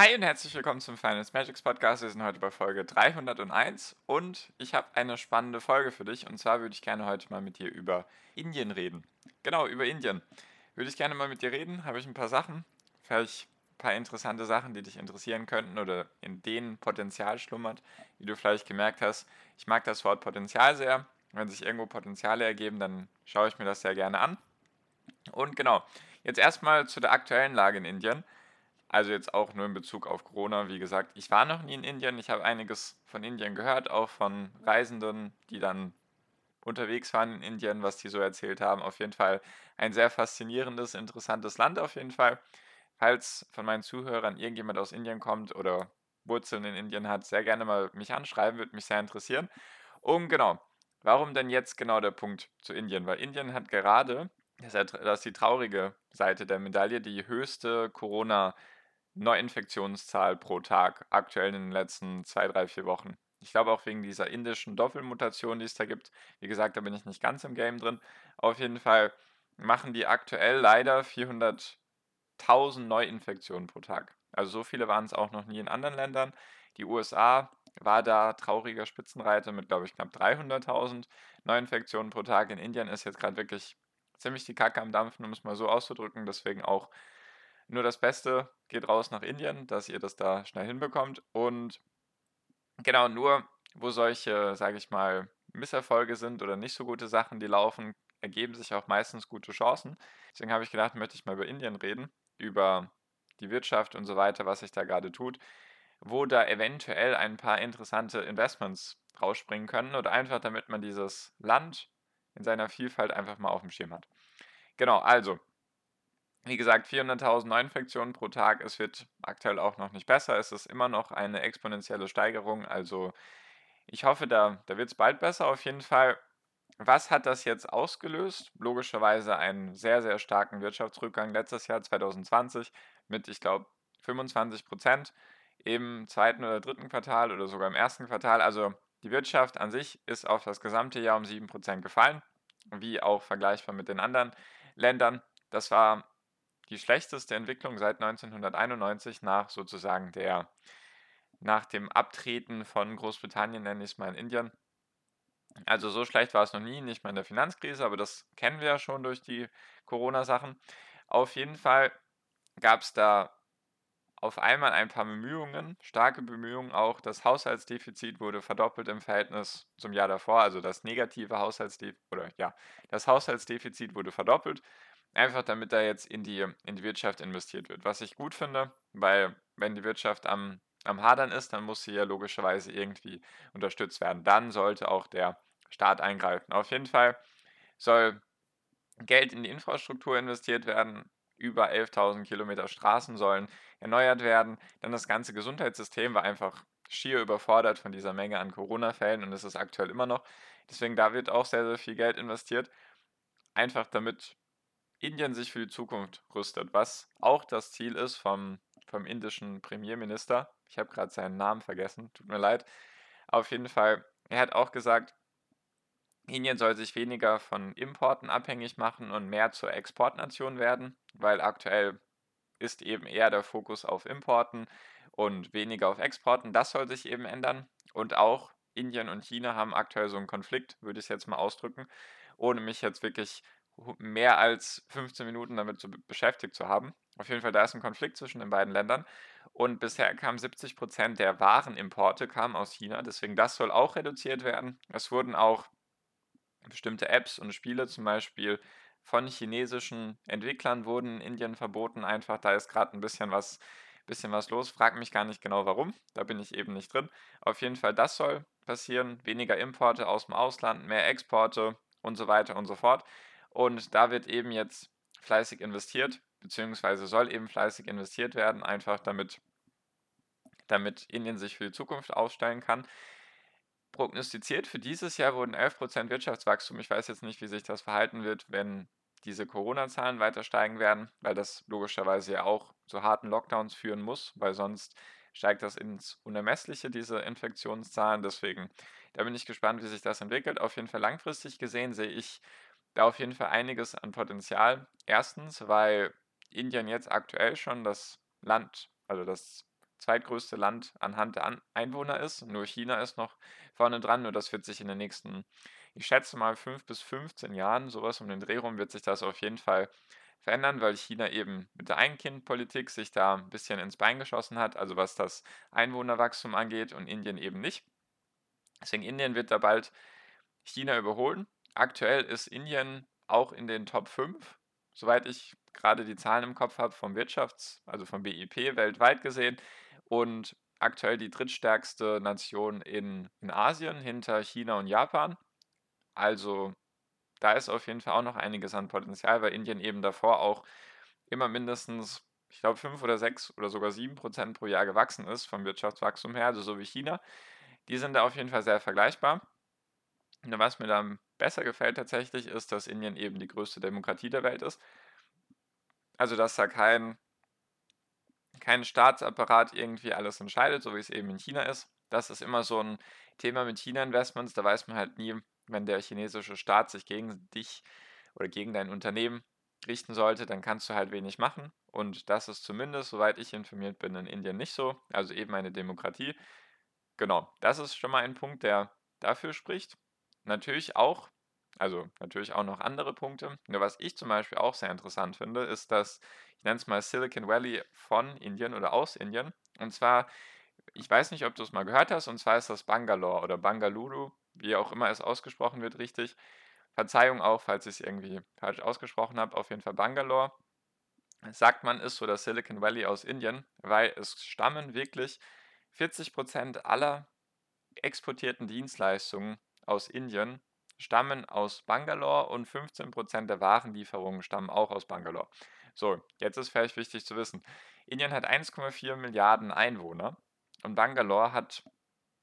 Hi und herzlich willkommen zum Finance Magics Podcast. Wir sind heute bei Folge 301 und ich habe eine spannende Folge für dich. Und zwar würde ich gerne heute mal mit dir über Indien reden. Genau, über Indien. Würde ich gerne mal mit dir reden. Habe ich ein paar Sachen, vielleicht ein paar interessante Sachen, die dich interessieren könnten oder in denen Potenzial schlummert, wie du vielleicht gemerkt hast. Ich mag das Wort Potenzial sehr. Wenn sich irgendwo Potenziale ergeben, dann schaue ich mir das sehr gerne an. Und genau, jetzt erstmal zu der aktuellen Lage in Indien. Also jetzt auch nur in Bezug auf Corona. Wie gesagt, ich war noch nie in Indien. Ich habe einiges von Indien gehört, auch von Reisenden, die dann unterwegs waren in Indien, was die so erzählt haben. Auf jeden Fall ein sehr faszinierendes, interessantes Land auf jeden Fall. Falls von meinen Zuhörern irgendjemand aus Indien kommt oder Wurzeln in Indien hat, sehr gerne mal mich anschreiben, würde mich sehr interessieren. Und genau, warum denn jetzt genau der Punkt zu Indien? Weil Indien hat gerade, das ist die traurige Seite der Medaille, die höchste Corona- Neuinfektionszahl pro Tag aktuell in den letzten zwei, drei, vier Wochen. Ich glaube auch wegen dieser indischen Doppelmutation, die es da gibt. Wie gesagt, da bin ich nicht ganz im Game drin. Auf jeden Fall machen die aktuell leider 400.000 Neuinfektionen pro Tag. Also so viele waren es auch noch nie in anderen Ländern. Die USA war da trauriger Spitzenreiter mit, glaube ich, knapp 300.000 Neuinfektionen pro Tag. In Indien ist jetzt gerade wirklich ziemlich die Kacke am Dampfen, um es mal so auszudrücken. Deswegen auch nur das Beste geht raus nach Indien, dass ihr das da schnell hinbekommt. Und genau, nur wo solche, sage ich mal, Misserfolge sind oder nicht so gute Sachen, die laufen, ergeben sich auch meistens gute Chancen. Deswegen habe ich gedacht, möchte ich mal über Indien reden, über die Wirtschaft und so weiter, was sich da gerade tut, wo da eventuell ein paar interessante Investments rausspringen können oder einfach damit man dieses Land in seiner Vielfalt einfach mal auf dem Schirm hat. Genau, also wie gesagt, 400.000 Neuinfektionen pro Tag. Es wird aktuell auch noch nicht besser. Es ist immer noch eine exponentielle Steigerung. Also ich hoffe, da, da wird es bald besser auf jeden Fall. Was hat das jetzt ausgelöst? Logischerweise einen sehr, sehr starken Wirtschaftsrückgang letztes Jahr 2020 mit, ich glaube, 25 Prozent im zweiten oder dritten Quartal oder sogar im ersten Quartal. Also die Wirtschaft an sich ist auf das gesamte Jahr um 7 Prozent gefallen, wie auch vergleichbar mit den anderen Ländern. Das war die schlechteste Entwicklung seit 1991 nach sozusagen der, nach dem Abtreten von Großbritannien, nenne ich es mal in Indien. Also so schlecht war es noch nie, nicht mal in der Finanzkrise, aber das kennen wir ja schon durch die Corona-Sachen. Auf jeden Fall gab es da auf einmal ein paar Bemühungen, starke Bemühungen auch. Das Haushaltsdefizit wurde verdoppelt im Verhältnis zum Jahr davor, also das negative Haushaltsdefizit oder ja, das Haushaltsdefizit wurde verdoppelt Einfach damit da jetzt in die, in die Wirtschaft investiert wird. Was ich gut finde, weil wenn die Wirtschaft am, am Hadern ist, dann muss sie ja logischerweise irgendwie unterstützt werden. Dann sollte auch der Staat eingreifen. Auf jeden Fall soll Geld in die Infrastruktur investiert werden. Über 11.000 Kilometer Straßen sollen erneuert werden. Dann das ganze Gesundheitssystem war einfach schier überfordert von dieser Menge an Corona-Fällen und es ist aktuell immer noch. Deswegen da wird auch sehr, sehr viel Geld investiert. Einfach damit Indien sich für die Zukunft rüstet, was auch das Ziel ist vom, vom indischen Premierminister. Ich habe gerade seinen Namen vergessen, tut mir leid. Auf jeden Fall, er hat auch gesagt, Indien soll sich weniger von Importen abhängig machen und mehr zur Exportnation werden, weil aktuell ist eben eher der Fokus auf Importen und weniger auf Exporten. Das soll sich eben ändern. Und auch Indien und China haben aktuell so einen Konflikt, würde ich es jetzt mal ausdrücken, ohne mich jetzt wirklich mehr als 15 Minuten damit zu, beschäftigt zu haben. Auf jeden Fall, da ist ein Konflikt zwischen den beiden Ländern. Und bisher kamen 70 Prozent der Warenimporte kamen aus China. Deswegen, das soll auch reduziert werden. Es wurden auch bestimmte Apps und Spiele zum Beispiel von chinesischen Entwicklern wurden in Indien verboten. Einfach, da ist gerade ein bisschen was, bisschen was los. Frag mich gar nicht genau warum. Da bin ich eben nicht drin. Auf jeden Fall, das soll passieren. Weniger Importe aus dem Ausland, mehr Exporte und so weiter und so fort. Und da wird eben jetzt fleißig investiert, beziehungsweise soll eben fleißig investiert werden, einfach damit damit Indien sich für die Zukunft aufstellen kann. Prognostiziert für dieses Jahr wurden 11% Wirtschaftswachstum. Ich weiß jetzt nicht, wie sich das verhalten wird, wenn diese Corona-Zahlen weiter steigen werden, weil das logischerweise ja auch zu harten Lockdowns führen muss, weil sonst steigt das ins Unermessliche, diese Infektionszahlen. Deswegen, da bin ich gespannt, wie sich das entwickelt. Auf jeden Fall langfristig gesehen sehe ich da auf jeden Fall einiges an Potenzial. Erstens, weil Indien jetzt aktuell schon das Land, also das zweitgrößte Land anhand der Einwohner ist. Nur China ist noch vorne dran, nur das wird sich in den nächsten, ich schätze mal, 5 bis 15 Jahren, sowas um den Dreh rum, wird sich das auf jeden Fall verändern, weil China eben mit der Ein-Kind-Politik sich da ein bisschen ins Bein geschossen hat, also was das Einwohnerwachstum angeht und Indien eben nicht. Deswegen Indien wird da bald China überholen. Aktuell ist Indien auch in den Top 5, soweit ich gerade die Zahlen im Kopf habe, vom Wirtschafts-, also vom BIP weltweit gesehen und aktuell die drittstärkste Nation in, in Asien hinter China und Japan. Also da ist auf jeden Fall auch noch einiges an Potenzial, weil Indien eben davor auch immer mindestens, ich glaube, 5 oder 6 oder sogar 7 Prozent pro Jahr gewachsen ist vom Wirtschaftswachstum her, also so wie China. Die sind da auf jeden Fall sehr vergleichbar. Und was mir dann besser gefällt tatsächlich, ist, dass Indien eben die größte Demokratie der Welt ist. Also, dass da kein, kein Staatsapparat irgendwie alles entscheidet, so wie es eben in China ist. Das ist immer so ein Thema mit China-Investments. Da weiß man halt nie, wenn der chinesische Staat sich gegen dich oder gegen dein Unternehmen richten sollte, dann kannst du halt wenig machen. Und das ist zumindest, soweit ich informiert bin, in Indien nicht so. Also eben eine Demokratie. Genau, das ist schon mal ein Punkt, der dafür spricht. Natürlich auch, also natürlich auch noch andere Punkte. Nur was ich zum Beispiel auch sehr interessant finde, ist das, ich nenne es mal Silicon Valley von Indien oder aus Indien. Und zwar, ich weiß nicht, ob du es mal gehört hast, und zwar ist das Bangalore oder Bangalore wie auch immer es ausgesprochen wird, richtig. Verzeihung auch, falls ich es irgendwie falsch ausgesprochen habe, auf jeden Fall Bangalore. Sagt man, ist so das Silicon Valley aus Indien, weil es stammen wirklich 40% aller exportierten Dienstleistungen aus Indien stammen aus Bangalore und 15% der Warenlieferungen stammen auch aus Bangalore. So, jetzt ist vielleicht wichtig zu wissen. Indien hat 1,4 Milliarden Einwohner und Bangalore hat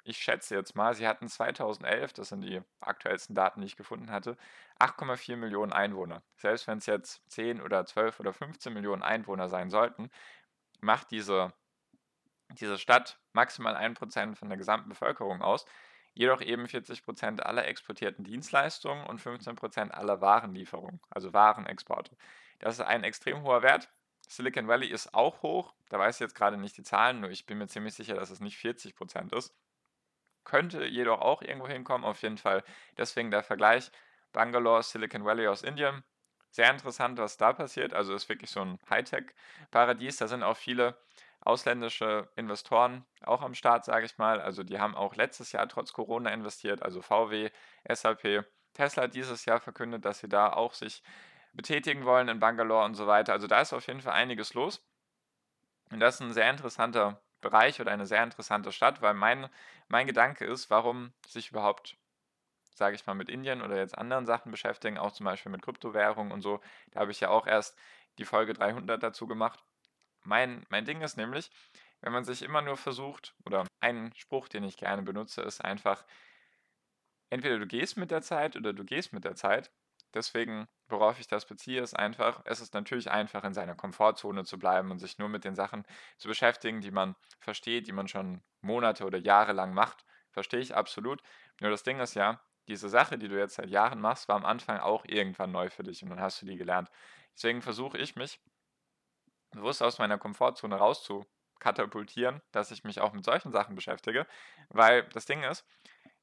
ich schätze jetzt mal, sie hatten 2011, das sind die aktuellsten Daten, die ich gefunden hatte, 8,4 Millionen Einwohner. Selbst wenn es jetzt 10 oder 12 oder 15 Millionen Einwohner sein sollten, macht diese, diese Stadt maximal 1% von der gesamten Bevölkerung aus, jedoch eben 40% aller exportierten Dienstleistungen und 15% aller Warenlieferungen, also Warenexporte. Das ist ein extrem hoher Wert. Silicon Valley ist auch hoch, da weiß ich jetzt gerade nicht die Zahlen, nur ich bin mir ziemlich sicher, dass es nicht 40% ist könnte jedoch auch irgendwo hinkommen, auf jeden Fall. Deswegen der Vergleich Bangalore, Silicon Valley aus Indien. Sehr interessant, was da passiert. Also ist wirklich so ein Hightech-Paradies. Da sind auch viele ausländische Investoren auch am Start, sage ich mal. Also die haben auch letztes Jahr trotz Corona investiert, also VW, SAP. Tesla dieses Jahr verkündet, dass sie da auch sich betätigen wollen in Bangalore und so weiter. Also da ist auf jeden Fall einiges los. Und das ist ein sehr interessanter Bereich oder eine sehr interessante Stadt, weil mein, mein Gedanke ist, warum sich überhaupt, sage ich mal, mit Indien oder jetzt anderen Sachen beschäftigen, auch zum Beispiel mit Kryptowährungen und so. Da habe ich ja auch erst die Folge 300 dazu gemacht. Mein, mein Ding ist nämlich, wenn man sich immer nur versucht, oder ein Spruch, den ich gerne benutze, ist einfach, entweder du gehst mit der Zeit oder du gehst mit der Zeit. Deswegen, worauf ich das beziehe, ist einfach, es ist natürlich einfach, in seiner Komfortzone zu bleiben und sich nur mit den Sachen zu beschäftigen, die man versteht, die man schon Monate oder Jahre lang macht. Verstehe ich absolut. Nur das Ding ist ja, diese Sache, die du jetzt seit Jahren machst, war am Anfang auch irgendwann neu für dich und dann hast du die gelernt. Deswegen versuche ich mich bewusst aus meiner Komfortzone rauszukatapultieren, dass ich mich auch mit solchen Sachen beschäftige, weil das Ding ist,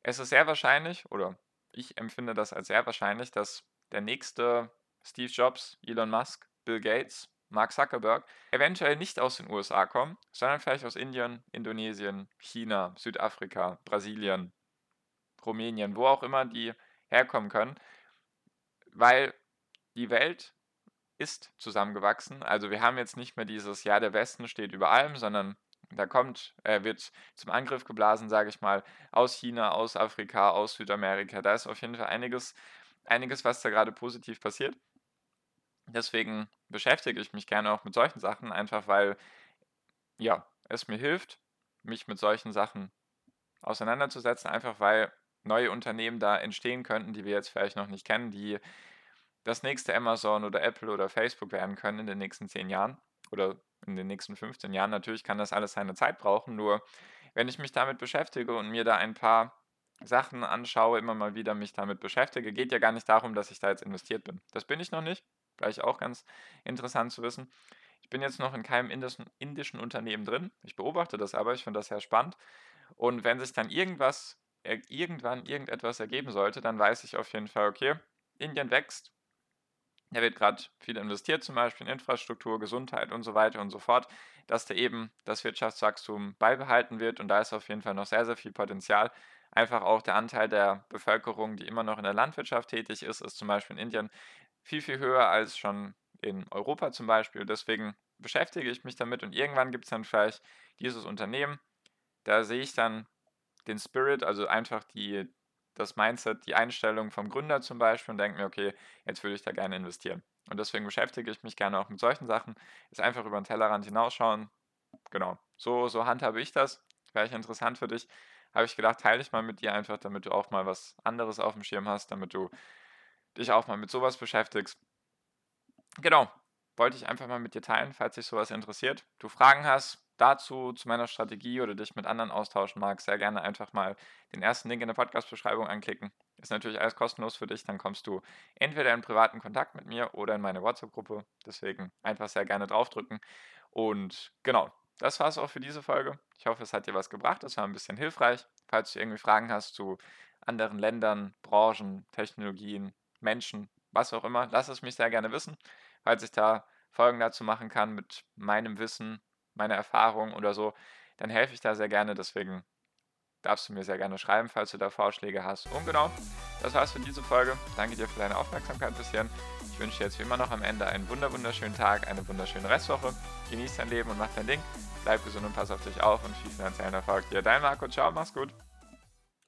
es ist sehr wahrscheinlich, oder ich empfinde das als sehr wahrscheinlich, dass der nächste Steve Jobs, Elon Musk, Bill Gates, Mark Zuckerberg eventuell nicht aus den USA kommen, sondern vielleicht aus Indien, Indonesien, China, Südafrika, Brasilien, Rumänien, wo auch immer die herkommen können, weil die Welt ist zusammengewachsen. Also wir haben jetzt nicht mehr dieses Ja, der Westen steht über allem, sondern da kommt, äh, wird zum Angriff geblasen, sage ich mal, aus China, aus Afrika, aus Südamerika. Da ist auf jeden Fall einiges einiges, was da gerade positiv passiert. Deswegen beschäftige ich mich gerne auch mit solchen Sachen, einfach weil ja, es mir hilft, mich mit solchen Sachen auseinanderzusetzen, einfach weil neue Unternehmen da entstehen könnten, die wir jetzt vielleicht noch nicht kennen, die das nächste Amazon oder Apple oder Facebook werden können in den nächsten zehn Jahren oder in den nächsten 15 Jahren. Natürlich kann das alles seine Zeit brauchen, nur wenn ich mich damit beschäftige und mir da ein paar Sachen anschaue, immer mal wieder mich damit beschäftige, geht ja gar nicht darum, dass ich da jetzt investiert bin. Das bin ich noch nicht. Vielleicht auch ganz interessant zu wissen. Ich bin jetzt noch in keinem indischen, indischen Unternehmen drin. Ich beobachte das aber, ich finde das sehr spannend. Und wenn sich dann irgendwas, irgendwann irgendetwas ergeben sollte, dann weiß ich auf jeden Fall, okay, Indien wächst. Da wird gerade viel investiert, zum Beispiel in Infrastruktur, Gesundheit und so weiter und so fort, dass da eben das Wirtschaftswachstum beibehalten wird. Und da ist auf jeden Fall noch sehr, sehr viel Potenzial. Einfach auch der Anteil der Bevölkerung, die immer noch in der Landwirtschaft tätig ist, ist zum Beispiel in Indien viel, viel höher als schon in Europa zum Beispiel. Deswegen beschäftige ich mich damit und irgendwann gibt es dann vielleicht dieses Unternehmen. Da sehe ich dann den Spirit, also einfach die, das Mindset, die Einstellung vom Gründer zum Beispiel und denke mir, okay, jetzt würde ich da gerne investieren. Und deswegen beschäftige ich mich gerne auch mit solchen Sachen. Ist einfach über den Tellerrand hinausschauen. Genau, so, so handhabe ich das. Wäre ich interessant für dich. Habe ich gedacht, teile ich mal mit dir einfach, damit du auch mal was anderes auf dem Schirm hast, damit du dich auch mal mit sowas beschäftigst. Genau, wollte ich einfach mal mit dir teilen, falls dich sowas interessiert. Du Fragen hast dazu, zu meiner Strategie oder dich mit anderen austauschen magst, sehr gerne einfach mal den ersten Link in der Podcast-Beschreibung anklicken. Ist natürlich alles kostenlos für dich, dann kommst du entweder in privaten Kontakt mit mir oder in meine WhatsApp-Gruppe. Deswegen einfach sehr gerne draufdrücken. Und genau, das war es auch für diese Folge. Ich hoffe, es hat dir was gebracht. Es war ein bisschen hilfreich. Falls du irgendwie Fragen hast zu anderen Ländern, Branchen, Technologien, Menschen, was auch immer, lass es mich sehr gerne wissen, falls ich da Folgen dazu machen kann mit meinem Wissen, meiner Erfahrung oder so, dann helfe ich da sehr gerne. Deswegen darfst du mir sehr gerne schreiben, falls du da Vorschläge hast. Und genau, das war's für diese Folge. Danke dir für deine Aufmerksamkeit bisher. Ich wünsche dir jetzt wie immer noch am Ende einen wunder wunderschönen Tag, eine wunderschöne Restwoche. Genieß dein Leben und mach dein Ding. Bleib gesund und pass auf dich auf und viel finanziellen Erfolg dir. Dein Marco, ciao, mach's gut.